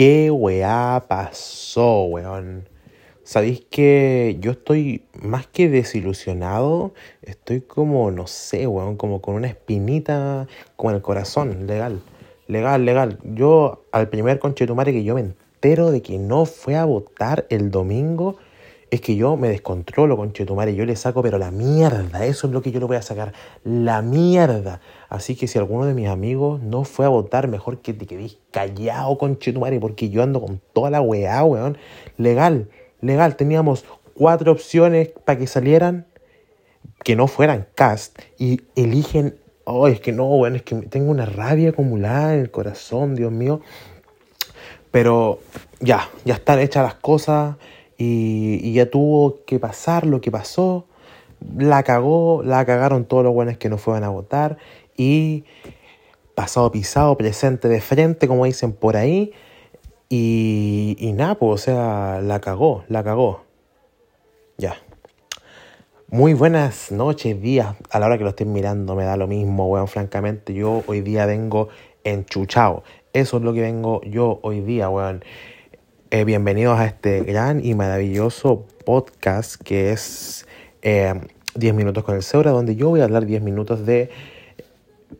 ¿Qué weá pasó, weón? Sabéis que yo estoy más que desilusionado, estoy como, no sé, weón, como con una espinita como en el corazón, legal, legal, legal. Yo, al primer conchetumare que yo me entero de que no fue a votar el domingo, es que yo me descontrolo, conchetumare, yo le saco, pero la mierda, eso es lo que yo le voy a sacar, la mierda. Así que si alguno de mis amigos no fue a votar, mejor que te quedéis callado, conchetumare, porque yo ando con toda la weá, weón. Legal, legal, teníamos cuatro opciones para que salieran, que no fueran cast, y eligen, oh, es que no, weón, es que tengo una rabia acumulada en el corazón, Dios mío. Pero ya, ya están hechas las cosas y, ya tuvo que pasar lo que pasó. La cagó, la cagaron todos los buenos que no fueron a votar y pasado pisado, presente de frente, como dicen por ahí. Y, y nada, pues, o sea, la cagó, la cagó. Ya. Muy buenas noches, días, a la hora que lo estén mirando, me da lo mismo, weón, francamente. Yo hoy día vengo enchuchado. Eso es lo que vengo yo hoy día, weón. Eh, bienvenidos a este gran y maravilloso podcast que es 10 eh, minutos con el Seura, donde yo voy a hablar 10 minutos de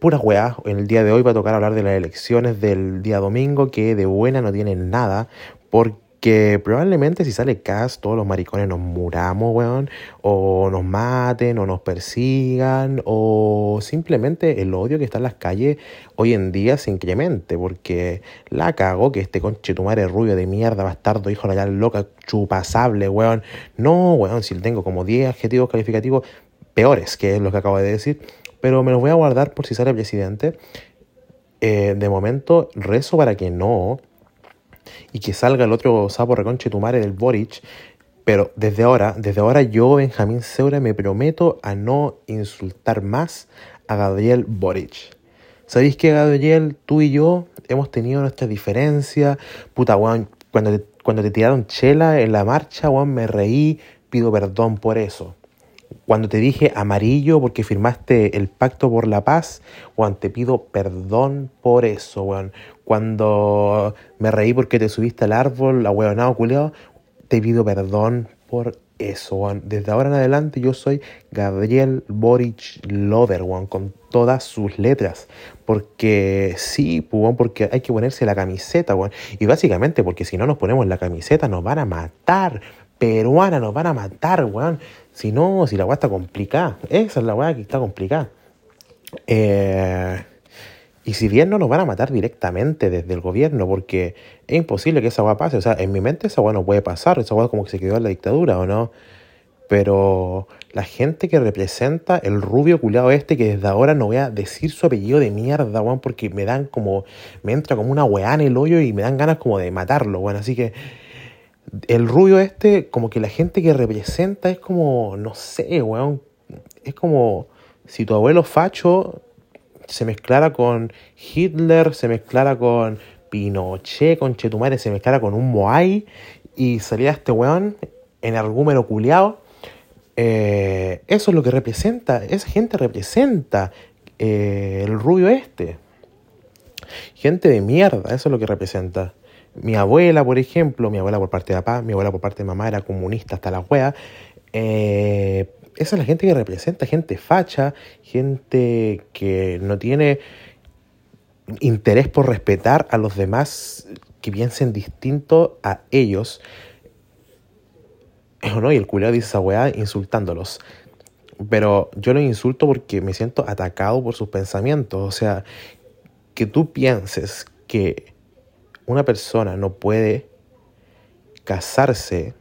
pura weá. En el día de hoy va a tocar hablar de las elecciones del día domingo, que de buena no tienen nada, porque que probablemente si sale cast todos los maricones nos muramos, weón, o nos maten, o nos persigan, o simplemente el odio que está en las calles hoy en día se incremente, porque la cago que este conchetumare rubio de mierda, bastardo, hijo de la loca, chupasable, weón. No, weón, si tengo como 10 adjetivos calificativos peores, que es lo que acabo de decir, pero me los voy a guardar por si sale presidente. Eh, de momento, rezo para que no, y que salga el otro sapo reconche tumare del Boric. Pero desde ahora, desde ahora yo, Benjamín Seura, me prometo a no insultar más a Gabriel Boric. ¿Sabéis que Gabriel, tú y yo hemos tenido nuestras diferencias? Puta, weón, cuando te, cuando te tiraron chela en la marcha, weón, me reí, pido perdón por eso. Cuando te dije amarillo porque firmaste el pacto por la paz, weón, te pido perdón por eso, weón cuando me reí porque te subiste al árbol, la huevonado culeado, te pido perdón por eso, Desde ahora en adelante yo soy Gabriel Boric Lover, con todas sus letras. Porque sí, pues, porque hay que ponerse la camiseta, Y básicamente porque si no nos ponemos la camiseta nos van a matar. Peruana nos van a matar, weón. Si no, si la weá está complicada. Esa es la weá que está complicada. Eh, y si bien no nos van a matar directamente desde el gobierno, porque es imposible que esa agua pase. O sea, en mi mente esa agua no puede pasar. Esa agua como que se quedó en la dictadura, ¿o no? Pero la gente que representa el rubio culiado este, que desde ahora no voy a decir su apellido de mierda, weón, porque me dan como. Me entra como una weá en el hoyo y me dan ganas como de matarlo, weón. Así que. El rubio este, como que la gente que representa es como. No sé, weón. Es como. Si tu abuelo facho se mezclara con Hitler, se mezclara con Pinochet, con Chetumare, se mezclara con un Moai y salía este weón en argumero culiao. Eh, eso es lo que representa, esa gente representa eh, el rubio este. Gente de mierda, eso es lo que representa. Mi abuela, por ejemplo, mi abuela por parte de papá, mi abuela por parte de mamá era comunista hasta la wea. Eh, esa es la gente que representa, gente facha, gente que no tiene interés por respetar a los demás que piensen distinto a ellos. ¿no? Y el culero dice esa weá insultándolos. Pero yo lo insulto porque me siento atacado por sus pensamientos. O sea, que tú pienses que una persona no puede casarse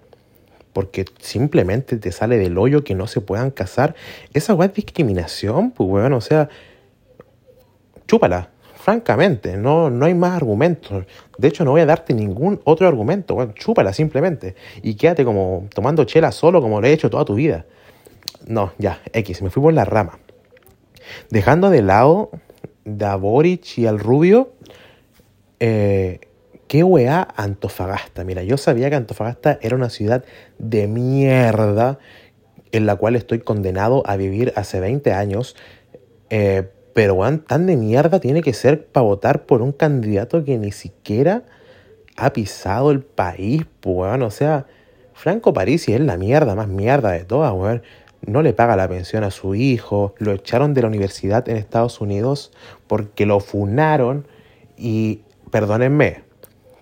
porque simplemente te sale del hoyo que no se puedan casar, esa weá es discriminación, pues weón, o sea, chúpala, francamente, no, no hay más argumentos. De hecho, no voy a darte ningún otro argumento, chúpala simplemente y quédate como tomando chela solo como lo he hecho toda tu vida. No, ya, X, me fui por la rama. Dejando de lado a Boric y al Rubio, eh, ¿Qué weá Antofagasta? Mira, yo sabía que Antofagasta era una ciudad de mierda en la cual estoy condenado a vivir hace 20 años. Eh, pero weón, tan de mierda tiene que ser para votar por un candidato que ni siquiera ha pisado el país, weón. O sea, Franco Parisi es la mierda, más mierda de todas, weón. No le paga la pensión a su hijo, lo echaron de la universidad en Estados Unidos porque lo funaron y, perdónenme,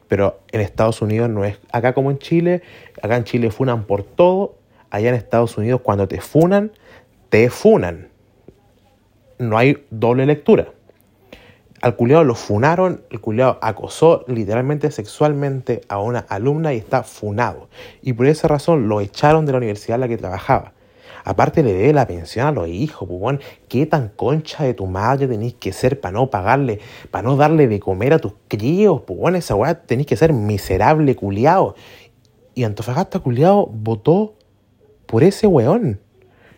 pero en Estados Unidos no es acá como en Chile, acá en Chile funan por todo, allá en Estados Unidos cuando te funan, te funan. No hay doble lectura. Al culiado lo funaron, el culiado acosó literalmente sexualmente a una alumna y está funado. Y por esa razón lo echaron de la universidad en la que trabajaba. Aparte le debe la pensión a los hijos, pues, ¿Qué tan concha de tu madre tenéis que ser para no pagarle, para no darle de comer a tus críos, pues, Esa weá tenéis que ser miserable, culiado. Y Antofagasta, culiado, votó por ese weón.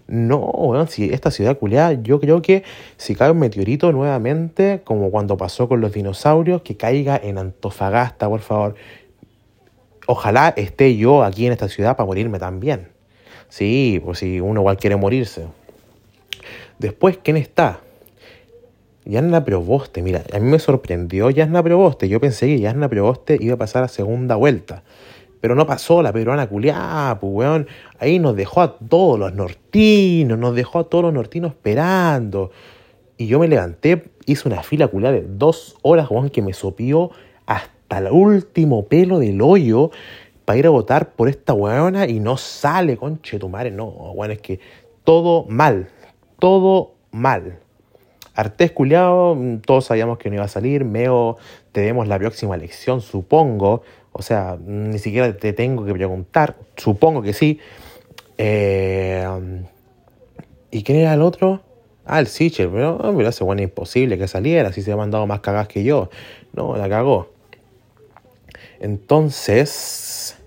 No, weón, si esta ciudad culiada, yo creo que si cae un meteorito nuevamente, como cuando pasó con los dinosaurios, que caiga en Antofagasta, por favor. Ojalá esté yo aquí en esta ciudad para morirme también. Sí, pues si uno igual quiere morirse. Después, ¿quién está? Yasna Proboste, mira, a mí me sorprendió Yasna Proboste. Yo pensé que Yasna Proboste iba a pasar a segunda vuelta. Pero no pasó la peruana culiá, pues weón. Ahí nos dejó a todos los nortinos, nos dejó a todos los nortinos esperando. Y yo me levanté, hice una fila culiá de dos horas, weón, que me sopió hasta el último pelo del hoyo para ir a votar por esta weona y no sale, conche tu madre. No, weón, es que todo mal, todo mal. Artés culiado, todos sabíamos que no iba a salir. Meo, tenemos la próxima elección, supongo. O sea, ni siquiera te tengo que preguntar. Supongo que sí. Eh, ¿Y quién era el otro? Ah, el Sichel. Pero me lo hace bueno imposible que saliera. Si se ha mandado más cagadas que yo. No, la cagó. Entonces,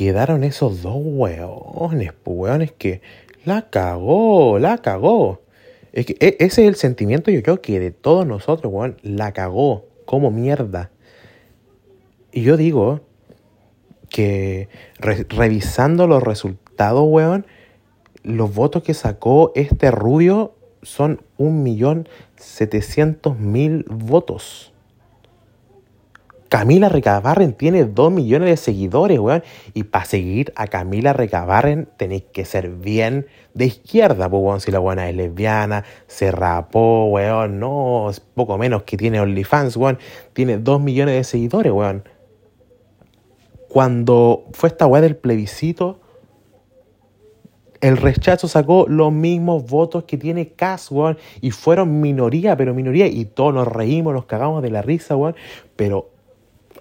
quedaron esos dos hueones, pues hueones que la cagó, la cagó. Es que e, ese es el sentimiento, yo creo que de todos nosotros, weón, la cagó como mierda. Y yo digo que revisando los resultados, weón, los votos que sacó este rubio son 1.700.000 votos. Camila Recabarren tiene 2 millones de seguidores, weón. Y para seguir a Camila Recabarren tenéis que ser bien de izquierda, pues, weón. Si la buena es lesbiana, se rapó, weón. No, es poco menos que tiene OnlyFans, weón. Tiene 2 millones de seguidores, weón cuando fue esta weá del plebiscito, el rechazo sacó los mismos votos que tiene Cas, weón. Y fueron minoría, pero minoría. Y todos nos reímos, nos cagamos de la risa, weón. Pero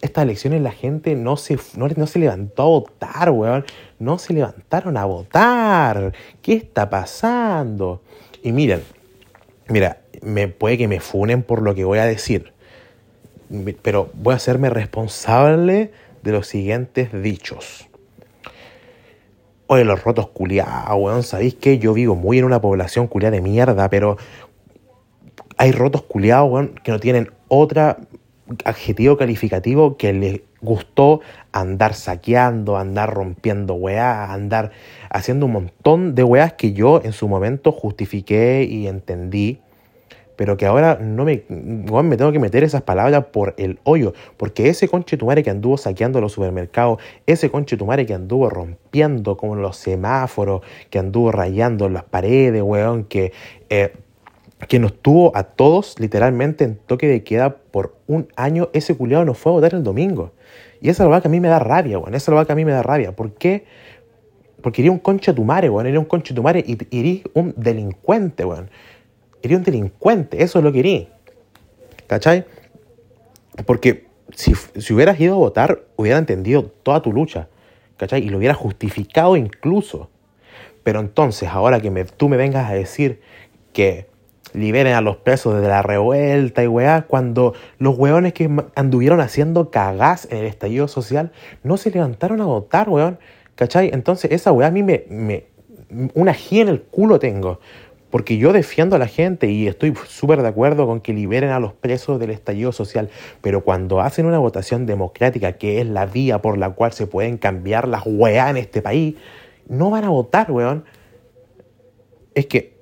estas elecciones la gente no se, no, se levantó a votar, weón. No se levantaron a votar. ¿Qué está pasando? Y miren, mira, me puede que me funen por lo que voy a decir. Pero voy a hacerme responsable de los siguientes dichos. Oye, los rotos culiados, weón, ¿sabéis que Yo vivo muy en una población culiada de mierda, pero hay rotos culiados, weón, que no tienen otra adjetivo calificativo que les gustó andar saqueando, andar rompiendo weá, andar haciendo un montón de weas que yo en su momento justifiqué y entendí pero que ahora no me, me tengo que meter esas palabras por el hoyo, porque ese conche tumare que anduvo saqueando los supermercados, ese conche tumare que anduvo rompiendo como los semáforos, que anduvo rayando las paredes, weón, que, eh, que nos tuvo a todos literalmente en toque de queda por un año, ese culiado no fue a votar el domingo. Y esa es la que a mí me da rabia, weón, esa es la que a mí me da rabia. ¿Por qué? Porque iría un conche tumare, weón, iría un conche tumare y iría un delincuente, weón. Eres un delincuente, eso es lo que eres. ¿Cachai? Porque si, si, hubieras ido a votar, hubiera entendido toda tu lucha. ¿Cachai? Y lo hubiera justificado incluso. Pero entonces, ahora que tú me vengas a decir que liberen a los presos de la revuelta y weá, cuando los weones que anduvieron haciendo cagás en el estallido social no se levantaron a votar, weón. ¿Cachai? Entonces, esa weá a mí me. Una G en el culo tengo. Porque yo defiendo a la gente y estoy súper de acuerdo con que liberen a los presos del estallido social, pero cuando hacen una votación democrática, que es la vía por la cual se pueden cambiar las weá en este país, no van a votar, weón. Es que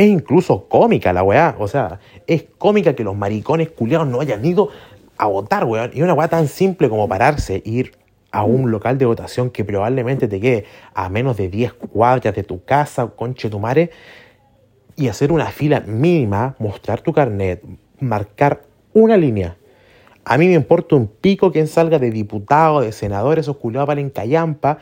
es incluso cómica la weá, o sea, es cómica que los maricones culiados no hayan ido a votar, weón. Y una weá tan simple como pararse, ir a un local de votación que probablemente te quede a menos de 10 cuadras de tu casa, conche tu madre, y hacer una fila mínima, mostrar tu carnet, marcar una línea. A mí me importa un pico quien salga de diputado, de senador, esos culiados para en callampa,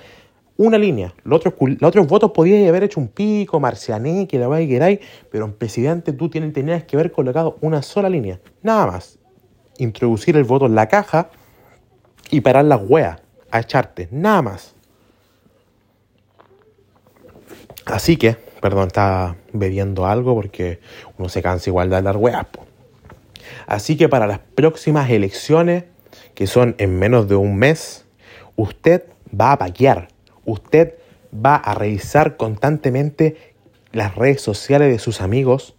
una línea. Los otros, votos podíais haber hecho un pico, marciané, que la que queráis, pero en presidente tú tienes, tenías que haber colocado una sola línea. Nada más. Introducir el voto en la caja y parar las weas a echarte. Nada más. Así que, perdón, estaba bebiendo algo porque uno se cansa igual de hablar weas. Así que para las próximas elecciones, que son en menos de un mes, usted va a paquear usted va a revisar constantemente las redes sociales de sus amigos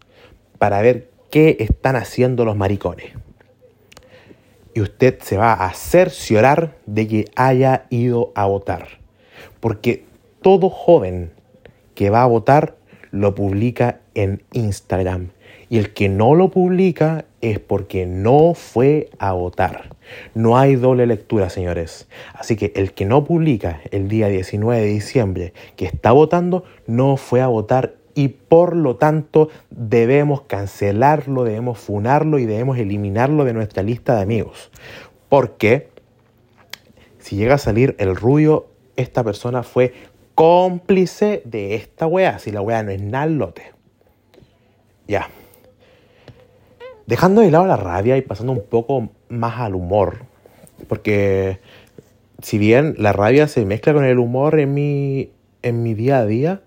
para ver qué están haciendo los maricones. Y usted se va a cerciorar de que haya ido a votar. Porque todo joven que va a votar lo publica en Instagram. Y el que no lo publica es porque no fue a votar. No hay doble lectura, señores. Así que el que no publica el día 19 de diciembre que está votando, no fue a votar y por lo tanto debemos cancelarlo, debemos funarlo y debemos eliminarlo de nuestra lista de amigos. Porque si llega a salir el rubio, esta persona fue cómplice de esta wea. Si la wea no es nada. Ya. Dejando de lado la rabia y pasando un poco más al humor, porque si bien la rabia se mezcla con el humor en mi, en mi día a día,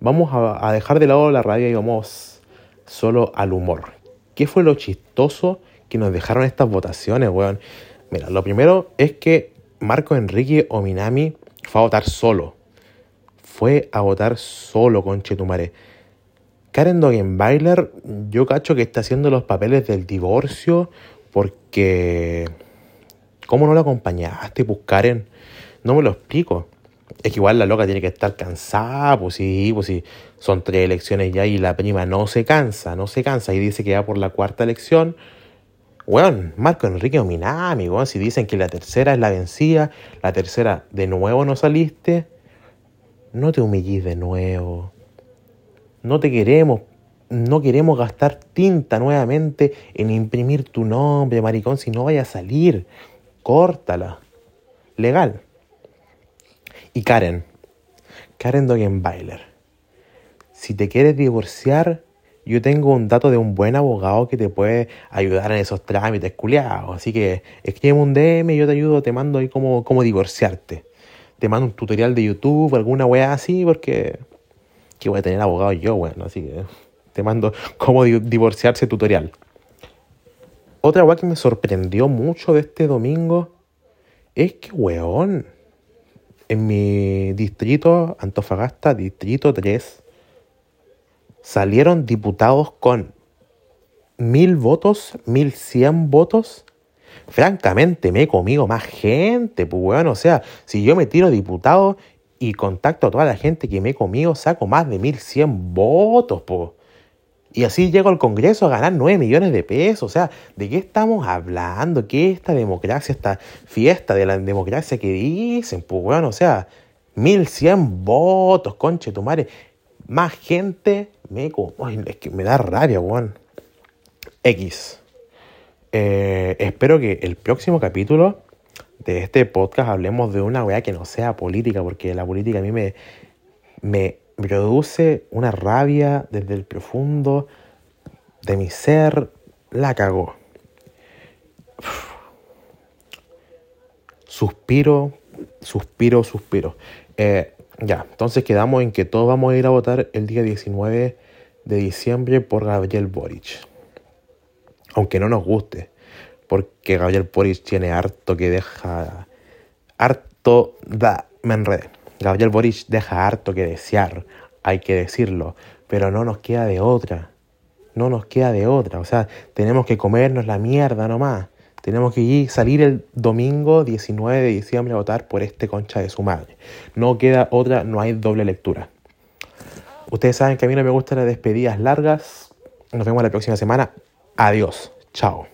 vamos a, dejar de lado la rabia y vamos solo al humor. ¿Qué fue lo chistoso que nos dejaron estas votaciones, weón? Mira, lo primero es que Marco Enrique Ominami fue a votar solo. Fue a votar solo, con Chetumare. Karen Dogenbailer, yo cacho que está haciendo los papeles del divorcio porque... ¿Cómo no lo acompañaste, pues Karen? No me lo explico. Es que igual la loca tiene que estar cansada, pues sí, pues sí. Son tres elecciones ya y la prima no se cansa, no se cansa. Y dice que va por la cuarta elección. Weón, Marco Enrique Ominami, weón. Si dicen que la tercera es la vencida, la tercera de nuevo no saliste, no te humillís de nuevo no te queremos, no queremos gastar tinta nuevamente en imprimir tu nombre, maricón, si no vaya a salir. Córtala. Legal. Y Karen, Karen Dogenbailer, si te quieres divorciar, yo tengo un dato de un buen abogado que te puede ayudar en esos trámites culiados. Así que escribe un DM, yo te ayudo, te mando ahí cómo, cómo divorciarte. Te mando un tutorial de YouTube, alguna weá así, porque que voy a tener abogado yo, bueno, así que te mando cómo divorciarse tutorial. Otra weá que me sorprendió mucho de este domingo es que, weón, en mi distrito, Antofagasta, distrito 3, salieron diputados con mil votos, mil cien votos. Francamente, me he comido más gente, pues, weón. O sea, si yo me tiro diputado y contacto a toda la gente que me he comido, saco más de 1100 votos, po. Y así llego al Congreso a ganar 9 millones de pesos. O sea, ¿de qué estamos hablando? ¿Qué es esta democracia, esta fiesta de la democracia que dicen? Pues bueno, o sea, 1100 votos, conche tu madre. Más gente me... Ay, es que me da rabia, weón. X. Eh, espero que el próximo capítulo de este podcast hablemos de una weá que no sea política, porque la política a mí me, me produce una rabia desde el profundo de mi ser, la cagó. Suspiro, suspiro, suspiro. Eh, ya, entonces quedamos en que todos vamos a ir a votar el día 19 de diciembre por Gabriel Boric. Aunque no nos guste porque Gabriel Boric tiene harto que deja, harto da, me enredé. Gabriel Boric deja harto que desear, hay que decirlo, pero no nos queda de otra, no nos queda de otra, o sea, tenemos que comernos la mierda nomás. Tenemos que ir, salir el domingo 19 de diciembre a votar por este concha de su madre. No queda otra, no hay doble lectura. Ustedes saben que a mí no me gustan las despedidas largas. Nos vemos la próxima semana. Adiós. Chao.